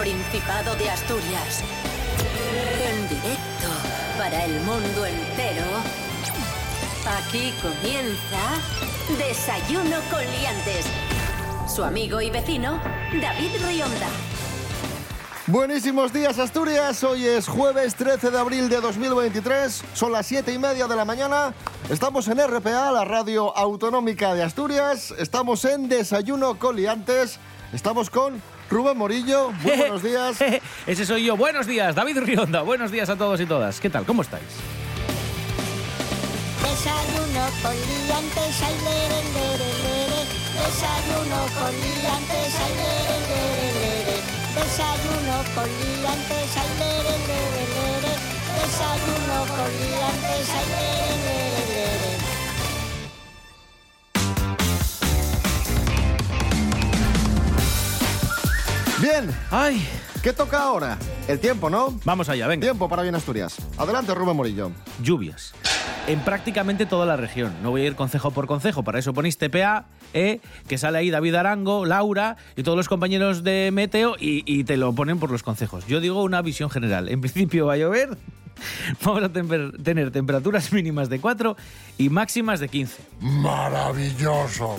Principado de Asturias. En directo para el mundo entero. Aquí comienza Desayuno con Liantes. Su amigo y vecino, David Rionda. Buenísimos días Asturias, hoy es jueves 13 de abril de 2023, son las 7 y media de la mañana, estamos en RPA, la radio autonómica de Asturias, estamos en Desayuno Coliantes, estamos con Rubén Morillo, muy buenos días. Ese soy yo, buenos días, David Rionda, buenos días a todos y todas, ¿qué tal? ¿Cómo estáis? Desayuno con liantes, ay, lere, lere, lere. Desayuno con liantes, ay, lere, lere, lere. Desayuno con liantes, ay, lere, lere, lere. Desayuno con liantes, ay, lere, lere, Bien, Ay, ¿qué toca ahora? El tiempo, ¿no? vamos allá, venga. Tiempo para Bien Asturias. Adelante Rubén Morillo. Lluvias. En prácticamente toda la región. No voy a ir concejo por concejo, para eso ponéis TPA, eh, que sale ahí David Arango, Laura y todos los compañeros de Meteo y, y te lo ponen por los concejos. Yo digo una visión general. En principio va a llover, vamos a temper- tener temperaturas mínimas de 4 y máximas de 15. Maravilloso.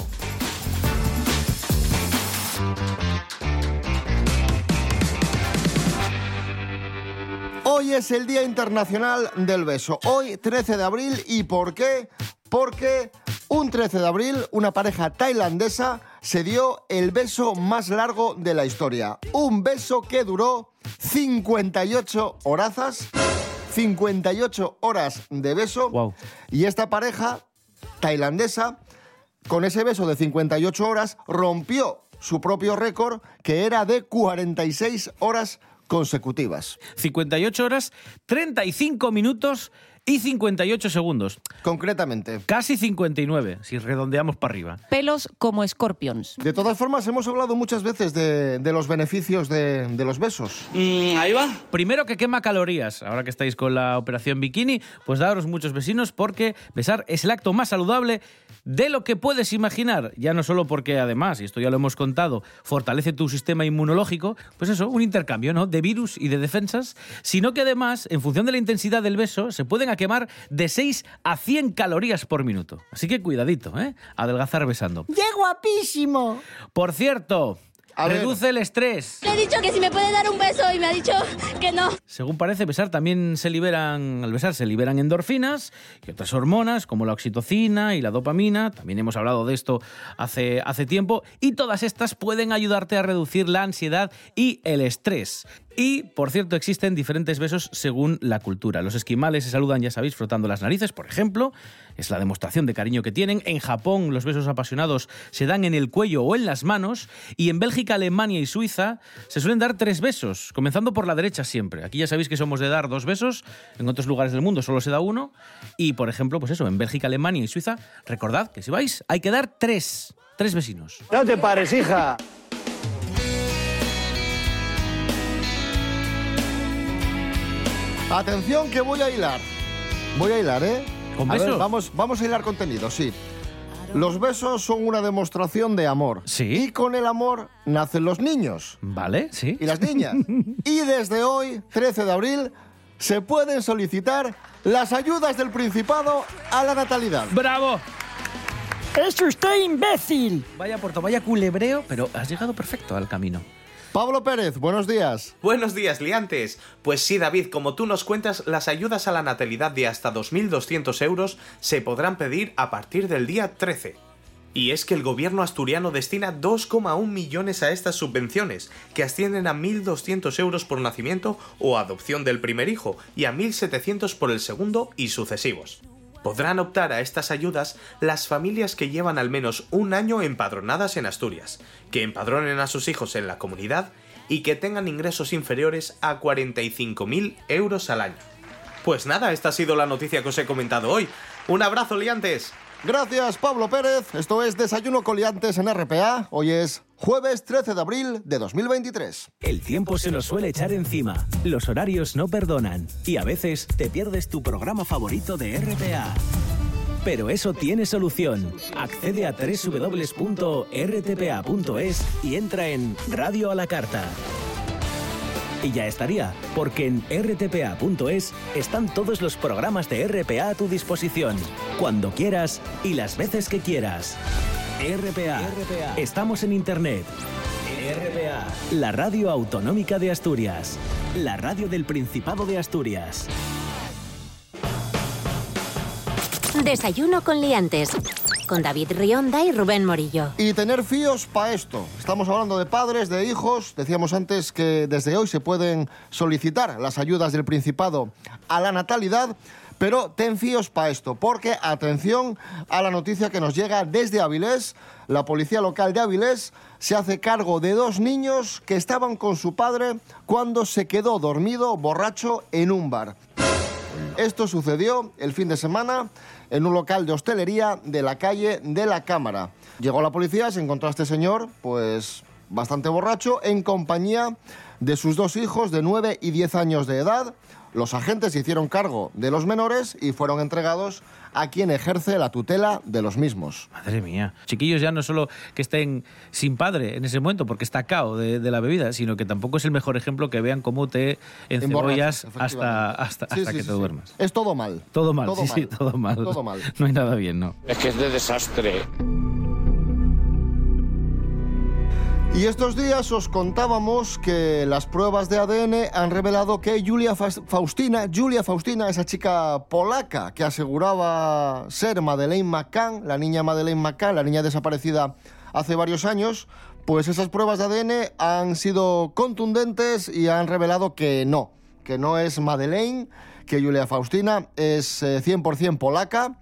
Hoy es el Día Internacional del Beso. Hoy, 13 de abril. ¿Y por qué? Porque un 13 de abril, una pareja tailandesa se dio el beso más largo de la historia. Un beso que duró 58 horazas. 58 horas de beso. Y esta pareja tailandesa, con ese beso de 58 horas, rompió su propio récord, que era de 46 horas consecutivas. 58 horas, 35 minutos y 58 segundos. Concretamente. Casi 59, si redondeamos para arriba. pelos como escorpions. De todas formas, hemos hablado muchas veces de, de los beneficios de, de los besos. Primero que quema calorías. Ahora que estáis con la operación bikini, pues daros muchos vecinos porque besar es el acto más saludable de lo que puedes imaginar. Ya no solo porque además, y esto ya lo hemos contado, fortalece tu sistema inmunológico, pues eso, un intercambio, ¿no? De virus y de defensas, sino que además, en función de la intensidad del beso, se pueden a quemar de 6 a 100 calorías por minuto. Así que cuidadito, ¿eh? Adelgazar besando. ¡Qué guapísimo! Por cierto, A ver. reduce el estrés. Le he dicho que si me puede dar un beso y me ha dicho que no. Según parece, besar también se liberan, al besar se liberan endorfinas y otras hormonas como la oxitocina y la dopamina. También hemos hablado de esto hace, hace tiempo. Y todas estas pueden ayudarte a reducir la ansiedad y el estrés. Y, por cierto, existen diferentes besos según la cultura. Los esquimales se saludan, ya sabéis, frotando las narices, por ejemplo. Es la demostración de cariño que tienen. En Japón, los besos apasionados se dan en el cuello o en las manos. Y en Bélgica, Alemania y Suiza se suelen dar tres besos, comenzando por la derecha siempre. Aquí ya sabéis que somos de dar dos besos. En otros lugares del mundo solo se da uno. Y, por ejemplo, pues eso, en Bélgica, Alemania y Suiza, recordad que si vais, hay que dar tres. Tres vecinos. No te pares, hija. Atención que voy a hilar. Voy a hilar, ¿eh? ¿Con A ver, besos? vamos, vamos a hilar contenido, sí. Los besos son una demostración de amor. Sí. Y con el amor nacen los niños ¿Vale? Sí. y las niñas. y desde hoy, 13 de abril, se pueden solicitar las ayudas del Principado a la natalidad. ¡Bravo! ¡Es usted imbécil! Vaya puerto, vaya culebreo, pero has llegado perfecto al camino. Pablo Pérez, buenos días. Buenos días, liantes. Pues sí, David, como tú nos cuentas, las ayudas a la natalidad de hasta 2.200 euros se podrán pedir a partir del día 13. Y es que el gobierno asturiano destina 2,1 millones a estas subvenciones, que ascienden a 1.200 euros por nacimiento o adopción del primer hijo y a 1.700 por el segundo y sucesivos. Podrán optar a estas ayudas las familias que llevan al menos un año empadronadas en Asturias, que empadronen a sus hijos en la comunidad y que tengan ingresos inferiores a 45.000 euros al año. Pues nada, esta ha sido la noticia que os he comentado hoy. Un abrazo, liantes. Gracias, Pablo Pérez. Esto es Desayuno Coliantes en RPA. Hoy es jueves 13 de abril de 2023. El tiempo se nos suele echar encima, los horarios no perdonan y a veces te pierdes tu programa favorito de RPA. Pero eso tiene solución. Accede a www.rtpa.es y entra en Radio a la Carta. Y ya estaría, porque en rtpa.es están todos los programas de RPA a tu disposición, cuando quieras y las veces que quieras. RPA. Estamos en Internet. RPA. La radio autonómica de Asturias. La radio del Principado de Asturias. Desayuno con liantes. Con David Rionda y Rubén Morillo. Y tener fíos para esto. Estamos hablando de padres, de hijos. Decíamos antes que desde hoy se pueden solicitar las ayudas del Principado a la natalidad. Pero ten fíos para esto, porque atención a la noticia que nos llega desde Avilés. La policía local de Avilés se hace cargo de dos niños que estaban con su padre cuando se quedó dormido, borracho, en un bar. Esto sucedió el fin de semana en un local de hostelería de la calle de la Cámara. Llegó la policía, se encontró a este señor, pues bastante borracho, en compañía de sus dos hijos de 9 y 10 años de edad. Los agentes se hicieron cargo de los menores y fueron entregados a quien ejerce la tutela de los mismos. Madre mía. Chiquillos ya no solo que estén sin padre en ese momento porque está cao de, de la bebida, sino que tampoco es el mejor ejemplo que vean cómo te encebollas hasta, hasta, Sí, hasta sí, que sí, te sí. duermas. Es todo mal. Todo mal, Todo sí, sí, todo mal. Todo mal. No hay nada bien, ¿no? Es que es de desastre. Y estos días os contábamos que las pruebas de ADN han revelado que Julia Faustina, Julia Faustina, esa chica polaca que aseguraba ser Madeleine McCann, la niña Madeleine McCann, la niña desaparecida hace varios años, pues esas pruebas de ADN han sido contundentes y han revelado que no, que no es Madeleine, que Julia Faustina es eh, 100% polaca.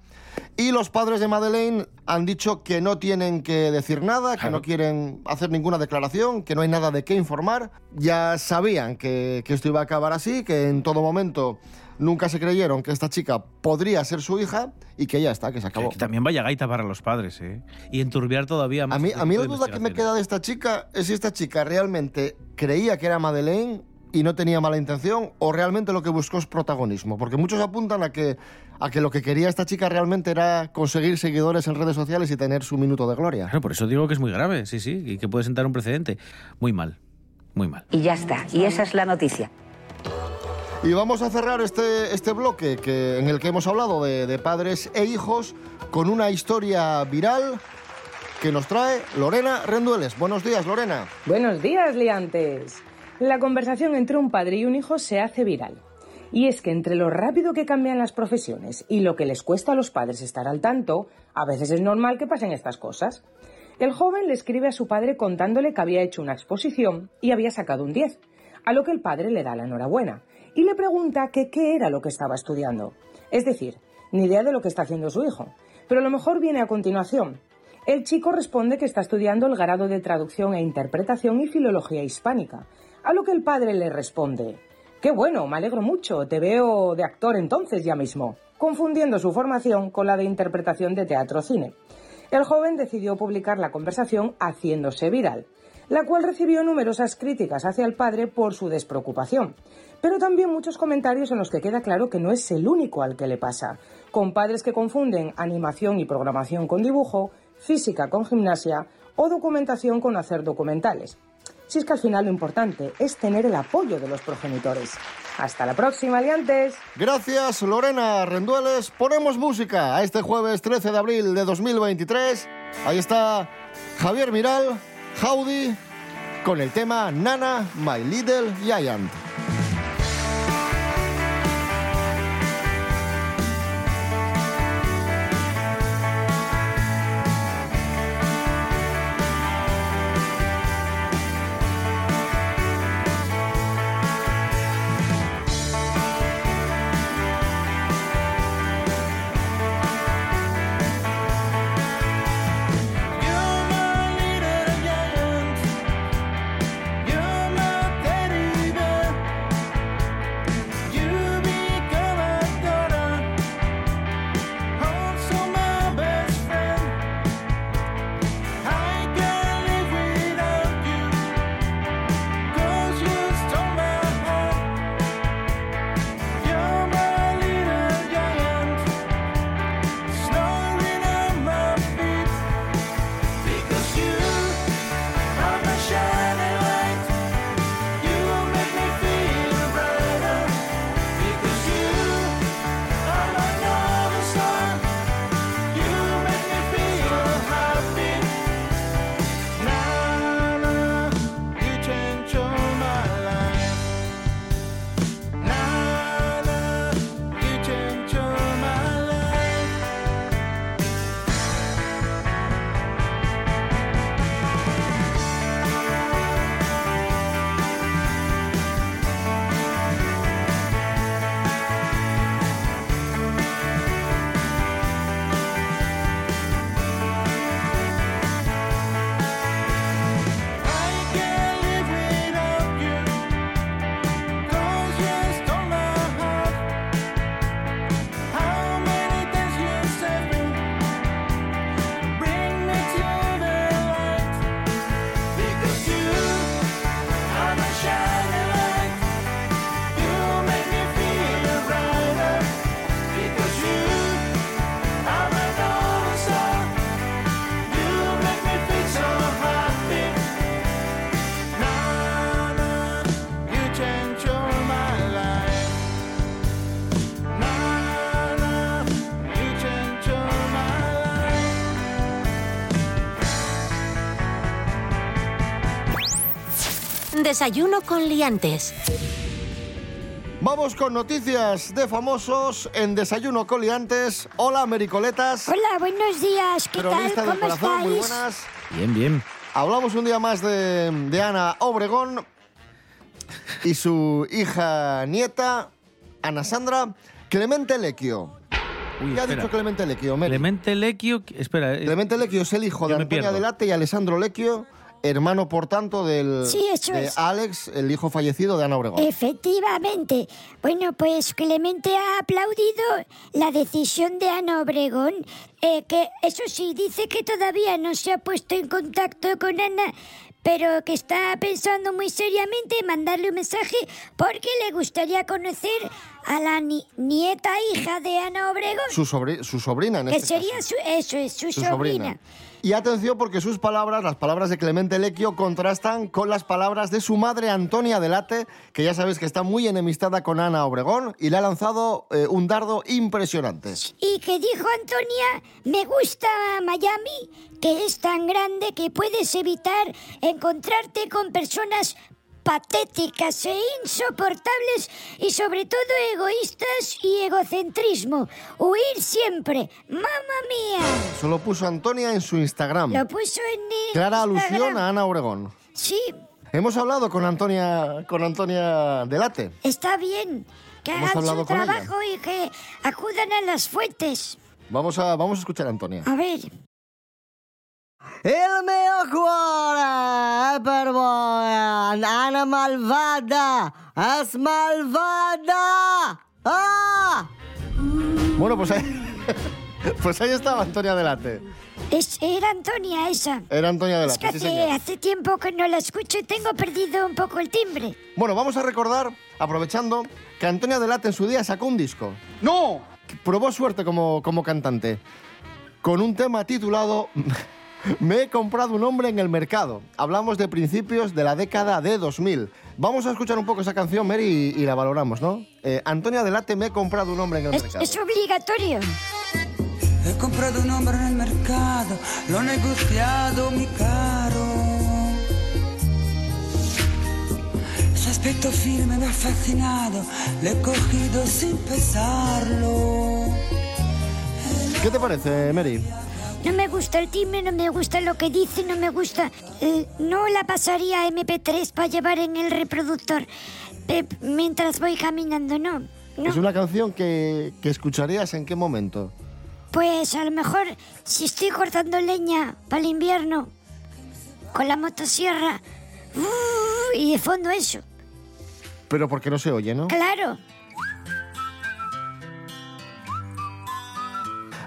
Y los padres de Madeleine han dicho que no tienen que decir nada, que no quieren hacer ninguna declaración, que no hay nada de qué informar. Ya sabían que, que esto iba a acabar así, que en todo momento nunca se creyeron que esta chica podría ser su hija y que ya está, que se acabó. Que también vaya gaita para los padres, ¿eh? Y enturbiar todavía más. A mí, este a mí la duda que me queda de esta chica es si esta chica realmente creía que era Madeleine y no tenía mala intención o realmente lo que buscó es protagonismo. Porque muchos apuntan a que, a que lo que quería esta chica realmente era conseguir seguidores en redes sociales y tener su minuto de gloria. Claro, por eso digo que es muy grave, sí, sí, y que puede sentar un precedente. Muy mal, muy mal. Y ya está. Y esa es la noticia. Y vamos a cerrar este, este bloque que, en el que hemos hablado de, de padres e hijos con una historia viral que nos trae Lorena Rendueles. Buenos días, Lorena. Buenos días, liantes. La conversación entre un padre y un hijo se hace viral. Y es que entre lo rápido que cambian las profesiones y lo que les cuesta a los padres estar al tanto, a veces es normal que pasen estas cosas. El joven le escribe a su padre contándole que había hecho una exposición y había sacado un 10, a lo que el padre le da la enhorabuena y le pregunta que qué era lo que estaba estudiando. Es decir, ni idea de lo que está haciendo su hijo. Pero lo mejor viene a continuación. El chico responde que está estudiando el grado de traducción e interpretación y filología hispánica, a lo que el padre le responde, Qué bueno, me alegro mucho, te veo de actor entonces ya mismo, confundiendo su formación con la de interpretación de teatro-cine. El joven decidió publicar la conversación haciéndose viral, la cual recibió numerosas críticas hacia el padre por su despreocupación, pero también muchos comentarios en los que queda claro que no es el único al que le pasa, con padres que confunden animación y programación con dibujo, física con gimnasia o documentación con hacer documentales. Si es que al final lo importante es tener el apoyo de los progenitores. Hasta la próxima, aliantes. Gracias, Lorena Rendueles. Ponemos música a este jueves 13 de abril de 2023. Ahí está Javier Miral, Howdy, con el tema Nana, My Little Giant. Desayuno con liantes. Vamos con noticias de famosos en Desayuno Coliantes. Hola, Mericoletas. Hola, buenos días. ¿Qué Cronista tal? ¿Cómo corazón, muy estáis? buenas. Bien, bien. Hablamos un día más de, de Ana Obregón y su hija nieta, Ana Sandra, Clemente Lequio. Uy, ¿Qué ha dicho Clemente Lequio? Meri? Clemente Lequio, espera. eh, Clemente Lequio es el hijo de Antonia. Delate y Alessandro Lequio, hermano, por tanto, del, Sí, de es. Alex, el hijo fallecido de Ana Obregón. Efectivamente. Bueno, pues Clemente ha aplaudido la decisión de Ana Obregón, eh, que eso sí, dice que todavía no se ha puesto en contacto con Ana, pero que está pensando muy seriamente en mandarle un mensaje porque le gustaría conocer a la ni- nieta hija de Ana Obregón, Su, sobri- su sobrina, en que este sería caso. su, eso es, su, Su sobrina. sobrina. Y atención porque sus palabras, las palabras de Clemente Lequio, contrastan con las palabras de su madre Antonia Delate, que ya sabéis que está muy enemistada con Ana Obregón y le ha lanzado eh, un dardo impresionante. Y que dijo Antonia, me gusta Miami, que es tan grande que puedes evitar encontrarte con personas patéticas e insoportables y sobre todo egoístas y egocentrismo. Huir siempre. ¡Mamma mía! Eso lo puso Antonia en su Instagram. Lo puso en el Clara alusión a Ana Obregón. Sí, Hemos hablado con Antonia, con Antonia Delate. está bien. Que Hemos hagan su hablado con ella. trabajo y que acudan a las fuentes. Vamos a, vamos a escuchar a Antonia. A ver. Il mio cuore è per voi, Anna malvada, es malvada. ¡Ah! Bueno, pues ahí, pues ahí estaba Antonia Delate. Es, era Antonia esa. Era Antonia Es que Delate, sí, hace, señor. hace tiempo que no la escucho y tengo perdido un poco el timbre. Bueno, vamos a recordar, aprovechando, que Antonia Delate en su día sacó un disco. ¡No! Probó suerte como, como cantante. Con un tema titulado Me he comprado un hombre en el mercado. Hablamos de principios de la década de 2000. Vamos a escuchar un poco esa canción, Mary, y, y la valoramos, ¿no? Eh, Antonia Delate, me he comprado un hombre en el Es, mercado. es obligatorio. He comprado un hombre en el mercado, lo he negociado mi caro. Su aspecto firme me ha fascinado, le he cogido sin pesarlo. ¿Qué te parece, Mary? No me gusta el timbre, no me gusta lo que dice, no me gusta... eh, no la pasaría a MP3 para llevar en el reproductor eh, mientras voy caminando, no. No. Es una canción que, que escucharías en qué momento. Pues a lo mejor si estoy cortando leña para el invierno con la motosierra uh, y de fondo eso. Pero porque no se oye, ¿no? Claro.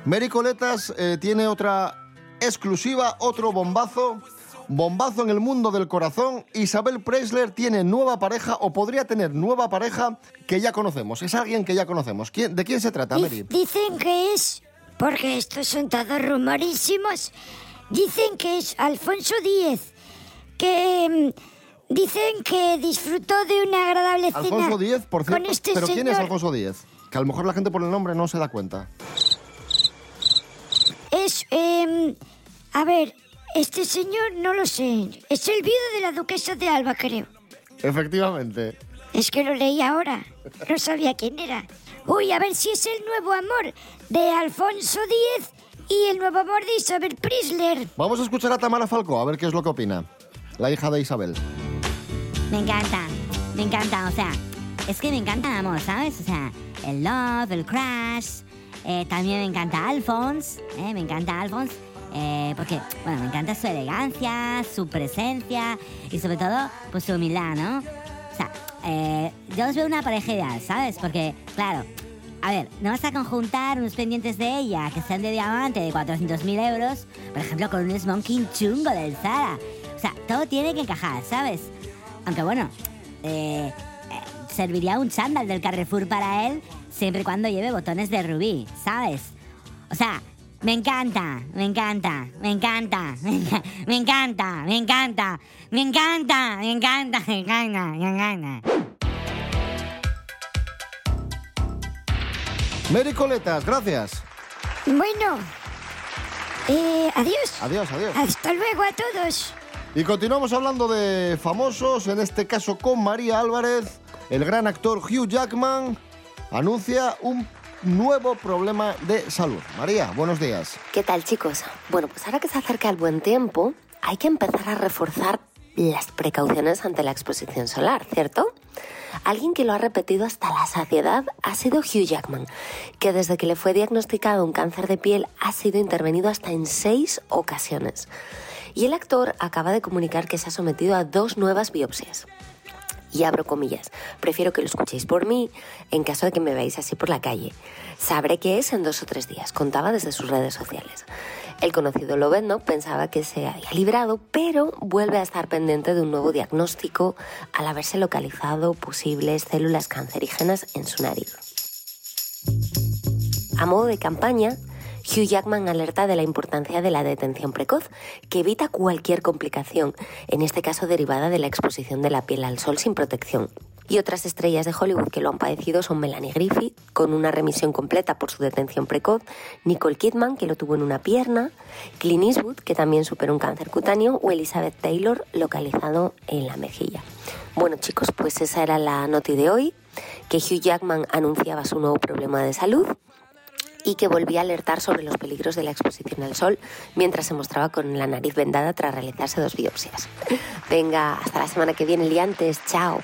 Mary Coletas eh, tiene otra exclusiva, otro bombazo. Bombazo en el mundo del corazón. Isabel Preisler tiene nueva pareja o podría tener nueva pareja que ya conocemos. Es alguien que ya conocemos. ¿Quién- ¿De quién se trata, Mary? Dicen que es, porque estos son todos rumorísimos, dicen que es Alfonso Díez, que mm, dicen que disfrutó de una agradable cena Alfonso Díez, por cierto. con este ¿Pero quién es. Alfonso Díez? Que a lo mejor la gente por el nombre no se da cuenta. Es, em, a ver, este señor no lo sé, es el viudo de la duquesa de Alba, creo. Efectivamente. Es que lo leí ahora, no sabía quién era. Uy, a ver si es el nuevo amor de Alfonso Díez y el nuevo amor de Isabel Prisler. Vamos a escuchar a Tamara Falcó, a ver qué es lo que opina. La hija de Isabel. Me encanta, me encanta, o sea, es que me encanta el amor, ¿sabes? O sea, el love, el crash, eh, también me encanta Alphonse, eh, me encanta Alphonse, eh, porque, bueno, me encanta su elegancia, su presencia y sobre todo, pues su humildad, ¿no? O sea, eh, yo os veo una pareja ideal, ¿sabes? Porque, claro, a ver, no vas a conjuntar unos pendientes de ella que sean de diamante de 400.000 euros, por ejemplo, con un smoking chungo del Zara. O sea, todo tiene que encajar, ¿sabes? Aunque bueno, eh, eh, serviría un chándal del Carrefour para él siempre y cuando lleve botones de rubí, ¿sabes? O sea, me encanta, me encanta, me encanta, me enca- me encanta, me encanta, me encanta, me encanta, me encanta, me encanta. Mary Coletas, gracias. Bueno, eh, adiós. Adiós, adiós. Hasta luego a todos. Y continuamos hablando de famosos, en este caso con María Álvarez. El gran actor Hugh Jackman anuncia un nuevo problema de salud. María, buenos días. ¿Qué tal chicos? Bueno, pues ahora que se acerca el buen tiempo, hay que empezar a reforzar las precauciones ante la exposición solar, ¿cierto? Alguien que lo ha repetido hasta la saciedad ha sido Hugh Jackman, que desde que le fue diagnosticado un cáncer de piel ha sido intervenido hasta en seis ocasiones. Y el actor acaba de comunicar que se ha sometido a dos nuevas biopsias. Y abro comillas, prefiero que lo escuchéis por mí en caso de que me veáis así por la calle. Sabré qué es en dos o tres días, contaba desde sus redes sociales. El conocido Lovendo pensaba que se había librado, pero vuelve a estar pendiente de un nuevo diagnóstico al haberse localizado posibles células cancerígenas en su nariz. A modo de campaña, Hugh Jackman alerta de la importancia de la detención precoz, que evita cualquier complicación, en este caso derivada de la exposición de la piel al sol sin protección. Y otras estrellas de Hollywood que lo han padecido son Melanie Griffith, con una remisión completa por su detención precoz, Nicole Kidman, que lo tuvo en una pierna, Clint Eastwood, que también superó un cáncer cutáneo, o Elizabeth Taylor, localizado en la mejilla. Bueno chicos, pues esa era la noti de hoy, que Hugh Jackman anunciaba su nuevo problema de salud y que volvía a alertar sobre los peligros de la exposición al sol mientras se mostraba con la nariz vendada tras realizarse dos biopsias. Venga, hasta la semana que viene, liantes. Chao.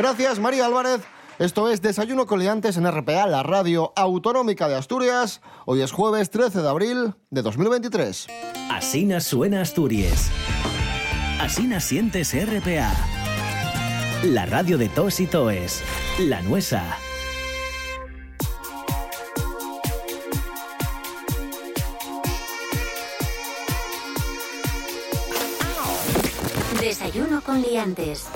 Gracias, María Álvarez. Esto es Desayuno con Liantes en RPA, la radio autonómica de Asturias. Hoy es jueves 13 de abril de 2023. Asina suena Asturias. Asina sientes RPA. La radio de tos y toes. La nuesa. Desayuno con liantes.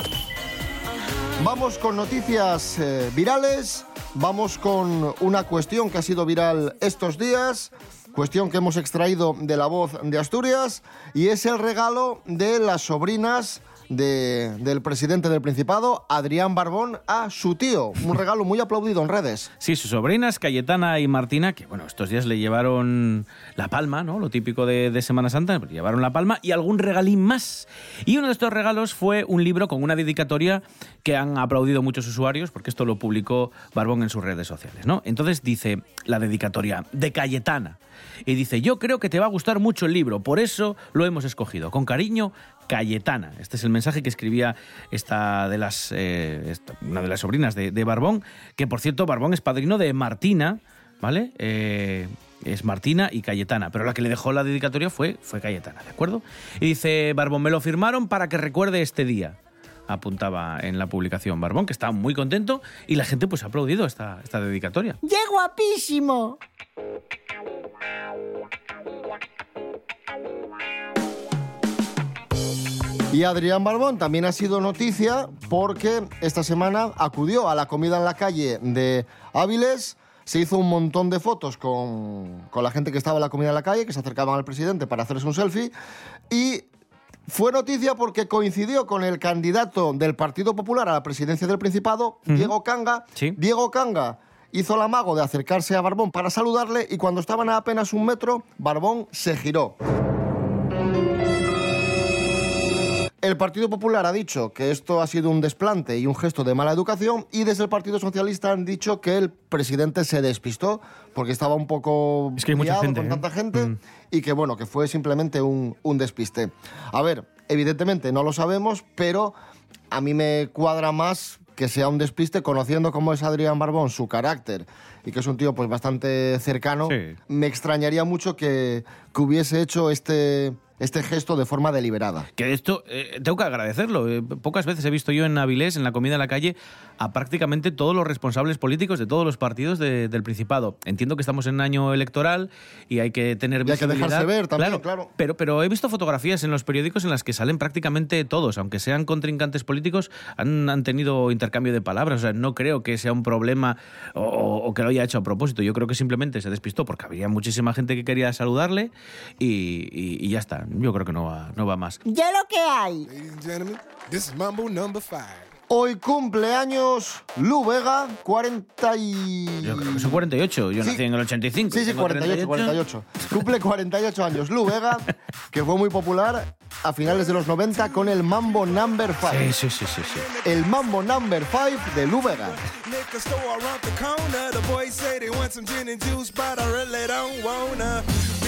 Vamos con noticias eh, virales, vamos con una cuestión que ha sido viral estos días, cuestión que hemos extraído de la voz de Asturias, y es el regalo de las sobrinas de- del presidente del Principado, Adrián Barbón, a su tío. Un regalo muy aplaudido en redes. Sí, sus sobrinas, Cayetana y Martina, que bueno, estos días le llevaron la palma, ¿no? Lo típico de, de Semana Santa, le llevaron la palma y algún regalín más. Y uno de estos regalos fue un libro con una dedicatoria que han aplaudido muchos usuarios, porque esto lo publicó Barbón en sus redes sociales, ¿no? Entonces dice la dedicatoria de Cayetana. Y dice, yo creo que te va a gustar mucho el libro, por eso lo hemos escogido. Con cariño, Cayetana. Este es el mensaje que escribía esta de las, eh, una de las sobrinas de, de Barbón, que por cierto, Barbón es padrino de Martina, ¿vale? Eh, es Martina y Cayetana, pero la que le dejó la dedicatoria fue, fue Cayetana, ¿de acuerdo? Y dice, Barbón, me lo firmaron para que recuerde este día apuntaba en la publicación Barbón, que estaba muy contento y la gente pues ha aplaudido esta, esta dedicatoria. ¡Qué guapísimo! Y Adrián Barbón también ha sido noticia porque esta semana acudió a la comida en la calle de Áviles, se hizo un montón de fotos con, con la gente que estaba en la comida en la calle, que se acercaban al presidente para hacerse un selfie, y fue noticia porque coincidió con el candidato del Partido Popular a la presidencia del Principado, Diego Canga. Diego Canga hizo el amago de acercarse a Barbón para saludarle y cuando estaban a apenas un metro, Barbón se giró. El Partido Popular ha dicho que esto ha sido un desplante y un gesto de mala educación y desde el Partido Socialista han dicho que el presidente se despistó porque estaba un poco Es que hay mucha gente, con ¿eh? tanta gente y que bueno, que fue simplemente un, un despiste. A ver, evidentemente no lo sabemos, pero a mí me cuadra más que sea un despiste conociendo cómo es Adrián Barbón, su carácter y que es un tío pues bastante cercano. Sí. Me extrañaría mucho que, que hubiese hecho este, este gesto de forma deliberada. Que esto eh, tengo que agradecerlo. Eh, pocas veces he visto yo en Avilés, en la comida en la calle, a prácticamente todos los responsables políticos de todos los partidos de- del Principado. Entiendo que estamos en año electoral y hay que tener Y hay que dejarse ver también, claro. Pero, pero he visto fotografías en los periódicos en las que salen prácticamente todos, aunque sean contrincantes políticos, han, han tenido intercambio de palabras. O sea, no creo que sea un problema o, o que lo haya hecho a propósito. Yo creo que simplemente se despistó porque había muchísima gente que quería saludarle y, y- y ya está. Yo creo que no va, no va más. Ya lo que hay. Hoy cumpleaños Lu Vega, 40 y... Yo creo que son 48. Yo nací en el 85. Sí, sí, tengo 48, 38. 48. Cumple 48 años Lu Vega, que fue muy popular a finales de los 90 con el Mambo Number 5. Sí, sí, sí, sí, sí. El Mambo Number 5 de Lou Vega.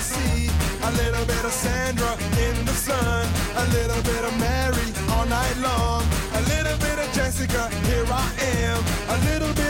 See. A little bit of Sandra in the sun. A little bit of Mary all night long. A little bit of Jessica, here I am. A little bit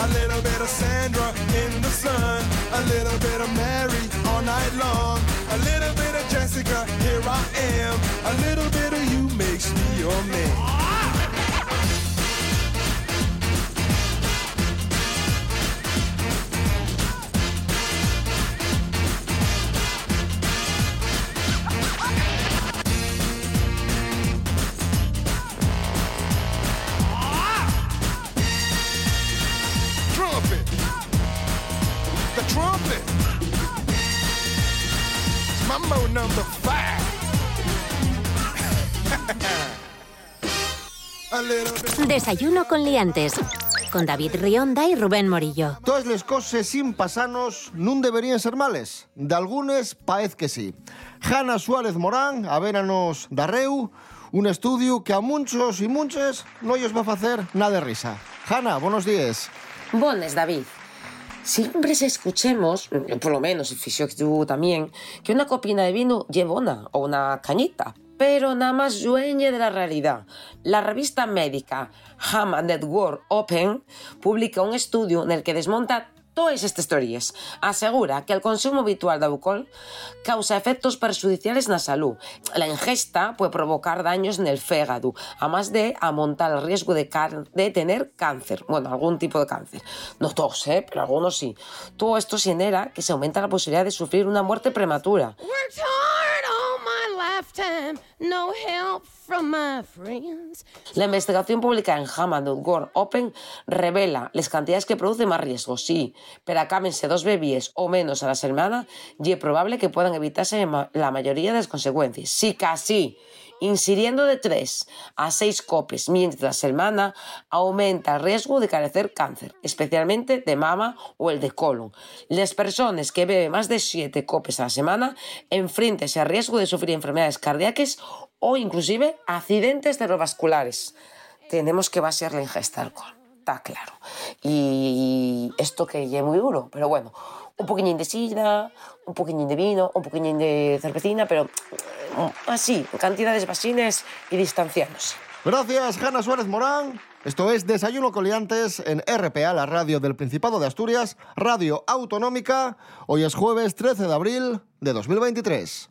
A little bit of Sandra in the sun. A little bit of Mary all night long. A little bit of Jessica, here I am. A little bit Desayuno con liantes. Con David Rionda y Rubén Morillo. Todas les coses sin pasanos nun deberían ser males. De algunes, paez que sí. Jana Suárez Morán, a véranos darreu, un estudio que a muchos y muchas no os va a hacer nada de risa. Jana, buenos días. Bones, David. Siempre se escuchemos, por lo menos, y fixo que tú también, que una copina de vino llevona o una cañita, pero nada más dueñe de la realidad. La revista médica Ham and Network Open publica un estudio en el que desmonta todas estas teorías. Asegura que el consumo habitual de alcohol causa efectos perjudiciales en la salud. La ingesta puede provocar daños en el fígado, además de aumentar el riesgo de, de tener cáncer. Bueno, algún tipo de cáncer. No todos, ¿eh? pero algunos sí. Todo esto genera que se aumenta la posibilidad de sufrir una muerte prematura. La investigación publicada en World Open revela las cantidades que produce más riesgo, sí, pero acámense dos bebés o menos a la semana y es probable que puedan evitarse la mayoría de las consecuencias. Sí, casi. Insiriendo de 3 a 6 copes mientras la semana aumenta el riesgo de carecer cáncer, especialmente de mama o el de colon. Las personas que beben más de 7 copes a la semana enfrentan a riesgo de sufrir enfermedades cardíacas o inclusive accidentes cerebrovasculares. Tenemos que basear la ingesta de alcohol, está claro. Y esto que es muy duro, pero bueno, un poquillín de sidra, un poquillín de vino, un poquillín de cervecina, pero mm, así, cantidades basines y distanciándose. Gracias, Jana Suárez Morán. Esto es Desayuno Coliantes en RPA, la radio del Principado de Asturias, radio autonómica. Hoy es jueves 13 de abril de 2023.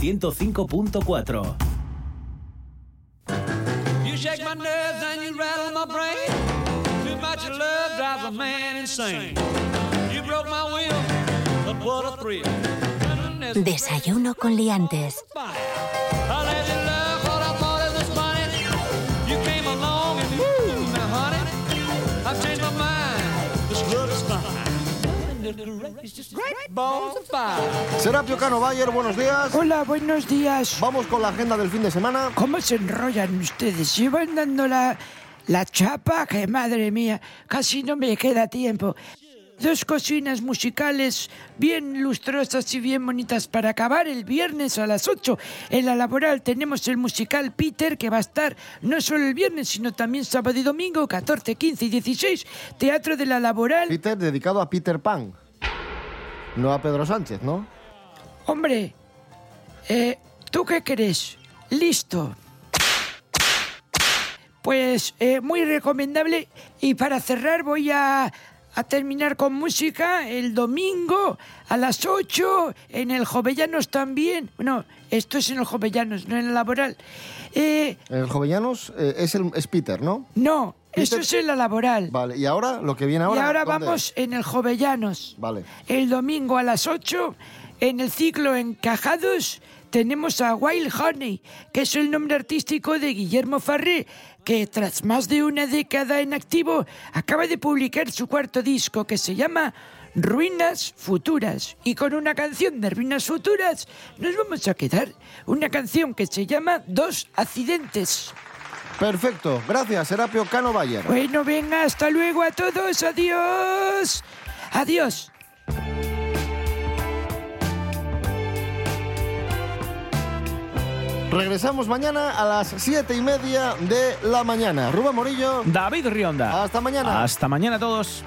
105.4. You shake my nerves and you rattle my brain. Too much of love drives a man insane. You broke my will, but what a thrill. Desayuno con liantes. Serapio Cano Bayer, buenos días. Hola, buenos días. Vamos con la agenda del fin de semana. ¿Cómo se enrollan ustedes? Llevan dando la, la chapa, que madre mía, casi no me queda tiempo. Dos cocinas musicales bien lustrosas y bien bonitas para acabar el viernes a las 8. En la laboral tenemos el musical Peter que va a estar no solo el viernes, sino también sábado y domingo, 14, 15 y 16. Teatro de la laboral. Peter dedicado a Peter Pan. No a Pedro Sánchez, ¿no? Hombre, eh, ¿tú qué crees? Listo. Pues eh, muy recomendable. Y para cerrar voy a, a terminar con música el domingo a las 8 en el Jovellanos también. Bueno, esto es en el Jovellanos, no en el laboral. Eh, En el Jovellanos eh, es, el, es Peter, ¿no? no, esto Peter- es en la laboral. Vale, y ahora, lo que viene ahora. y ahora ¿dónde vamos en el Jovellanos. Vale. El domingo a las 8, en el ciclo Encajados, tenemos a Wild Honey, que es el nombre artístico de Guillermo Farré, que tras más de una década en activo, acaba de publicar su cuarto disco que se llama Ruinas Futuras. Y con una canción de Ruinas Futuras nos vamos a quedar. Una canción que se llama Dos Accidentes. Perfecto. Gracias, Serapio Cano Bayer. Bueno, venga, hasta luego a todos. Adiós. Adiós. Regresamos mañana a las siete y media de la mañana. Rubén Morillo. David Rionda. Hasta mañana. Hasta mañana a todos.